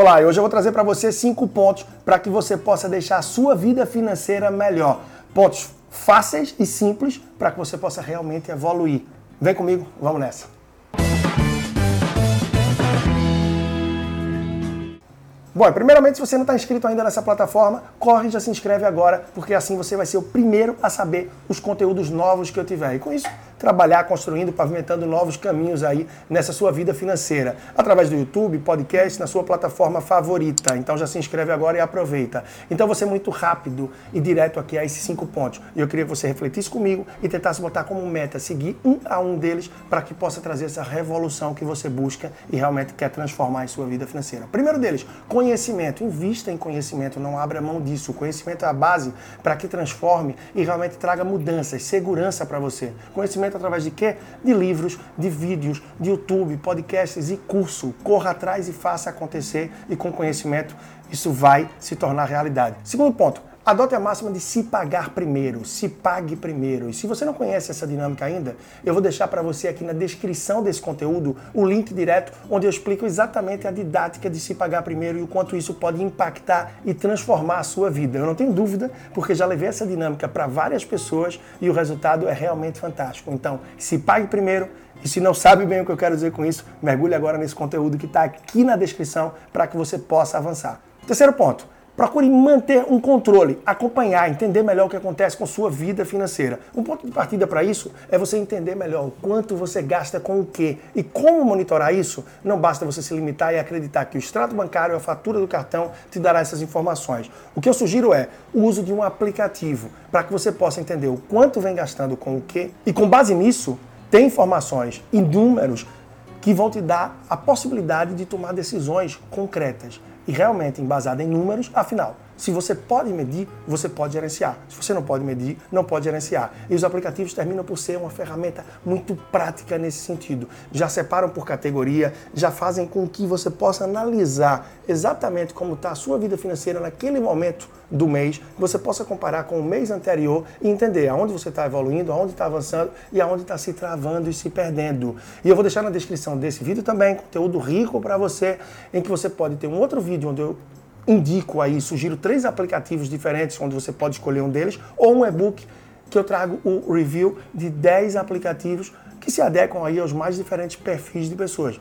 Olá, hoje eu vou trazer para você cinco pontos para que você possa deixar a sua vida financeira melhor. Pontos fáceis e simples para que você possa realmente evoluir. Vem comigo, vamos nessa. Bom, primeiramente, se você não está inscrito ainda nessa plataforma, corre e já se inscreve agora, porque assim você vai ser o primeiro a saber os conteúdos novos que eu tiver. E com isso, trabalhar construindo, pavimentando novos caminhos aí nessa sua vida financeira. Através do YouTube, podcast, na sua plataforma favorita. Então já se inscreve agora e aproveita. Então você é muito rápido e direto aqui a esses cinco pontos. E eu queria que você refletisse comigo e tentasse botar como meta seguir um a um deles para que possa trazer essa revolução que você busca e realmente quer transformar em sua vida financeira. Primeiro deles, conhecimento. Invista em conhecimento, não abra mão disso. O conhecimento é a base para que transforme e realmente traga mudanças, segurança para você. Conhecimento através de quê? De livros, de vídeos, de YouTube, podcasts e curso. Corra atrás e faça acontecer e com conhecimento isso vai se tornar realidade. Segundo ponto, Adote a máxima de se pagar primeiro, se pague primeiro. E se você não conhece essa dinâmica ainda, eu vou deixar para você aqui na descrição desse conteúdo o link direto onde eu explico exatamente a didática de se pagar primeiro e o quanto isso pode impactar e transformar a sua vida. Eu não tenho dúvida, porque já levei essa dinâmica para várias pessoas e o resultado é realmente fantástico. Então, se pague primeiro. E se não sabe bem o que eu quero dizer com isso, mergulhe agora nesse conteúdo que está aqui na descrição para que você possa avançar. Terceiro ponto Procure manter um controle, acompanhar, entender melhor o que acontece com sua vida financeira. Um ponto de partida para isso é você entender melhor o quanto você gasta com o quê e como monitorar isso. Não basta você se limitar e acreditar que o extrato bancário, a fatura do cartão te dará essas informações. O que eu sugiro é o uso de um aplicativo para que você possa entender o quanto vem gastando com o quê e com base nisso tem informações e números que vão te dar a possibilidade de tomar decisões concretas e realmente embasada em números, afinal, se você pode medir, você pode gerenciar. Se você não pode medir, não pode gerenciar. E os aplicativos terminam por ser uma ferramenta muito prática nesse sentido. Já separam por categoria, já fazem com que você possa analisar exatamente como está a sua vida financeira naquele momento do mês, você possa comparar com o mês anterior e entender aonde você está evoluindo, aonde está avançando e aonde está se travando e se perdendo. E eu vou deixar na descrição desse vídeo também conteúdo rico para você, em que você pode ter um outro vídeo onde eu indico aí, sugiro três aplicativos diferentes onde você pode escolher um deles, ou um e-book que eu trago o review de 10 aplicativos que se adequam aí aos mais diferentes perfis de pessoas.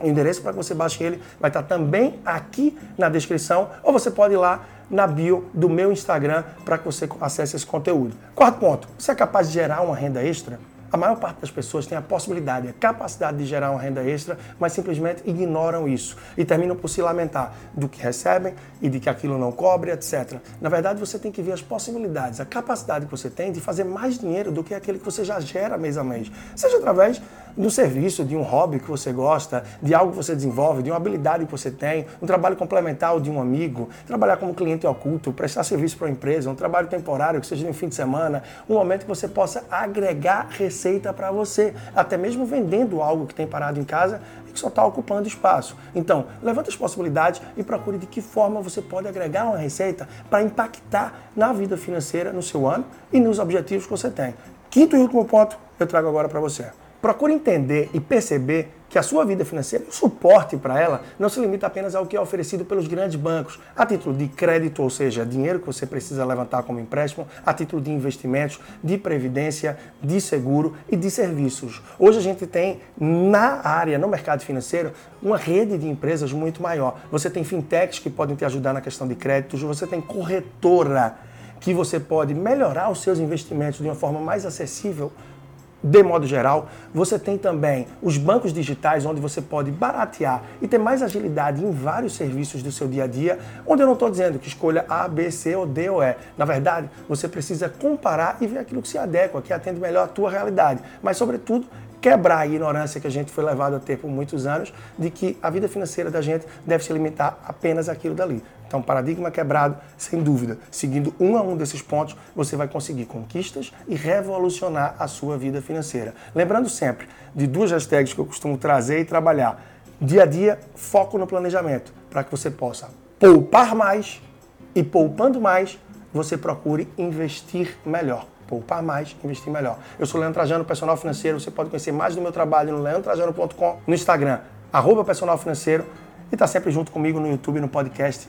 O endereço para que você baixe ele vai estar também aqui na descrição, ou você pode ir lá na bio do meu Instagram para que você acesse esse conteúdo. Quarto ponto, você é capaz de gerar uma renda extra? A maior parte das pessoas tem a possibilidade, a capacidade de gerar uma renda extra, mas simplesmente ignoram isso e terminam por se lamentar do que recebem e de que aquilo não cobre, etc. Na verdade, você tem que ver as possibilidades, a capacidade que você tem de fazer mais dinheiro do que aquele que você já gera mês a mês, seja através do serviço, de um hobby que você gosta, de algo que você desenvolve, de uma habilidade que você tem, um trabalho complementar de um amigo, trabalhar como cliente oculto, prestar serviço para uma empresa, um trabalho temporário que seja no fim de semana, um momento que você possa agregar receita para você, até mesmo vendendo algo que tem parado em casa e que só está ocupando espaço. Então, levante as possibilidades e procure de que forma você pode agregar uma receita para impactar na vida financeira no seu ano e nos objetivos que você tem. Quinto e último ponto eu trago agora para você. Procure entender e perceber que a sua vida financeira, o suporte para ela, não se limita apenas ao que é oferecido pelos grandes bancos, a título de crédito, ou seja, dinheiro que você precisa levantar como empréstimo, a título de investimentos, de previdência, de seguro e de serviços. Hoje a gente tem na área, no mercado financeiro, uma rede de empresas muito maior. Você tem fintechs que podem te ajudar na questão de créditos, você tem corretora que você pode melhorar os seus investimentos de uma forma mais acessível de modo geral, você tem também os bancos digitais, onde você pode baratear e ter mais agilidade em vários serviços do seu dia a dia, onde eu não estou dizendo que escolha A, B, C ou D ou E. Na verdade, você precisa comparar e ver aquilo que se adequa, que atende melhor a tua realidade. Mas, sobretudo, quebrar a ignorância que a gente foi levado a ter por muitos anos de que a vida financeira da gente deve se limitar apenas àquilo dali. Então, paradigma quebrado, sem dúvida. Seguindo um a um desses pontos, você vai conseguir conquistas e revolucionar a sua vida financeira. Lembrando sempre de duas hashtags que eu costumo trazer e trabalhar. Dia a dia, foco no planejamento, para que você possa poupar mais e poupando mais, você procure investir melhor poupar mais, investir melhor. Eu sou Leandro Trajano, personal financeiro. Você pode conhecer mais do meu trabalho no leandrotrajano.com, no Instagram, arroba personal financeiro e está sempre junto comigo no YouTube no podcast.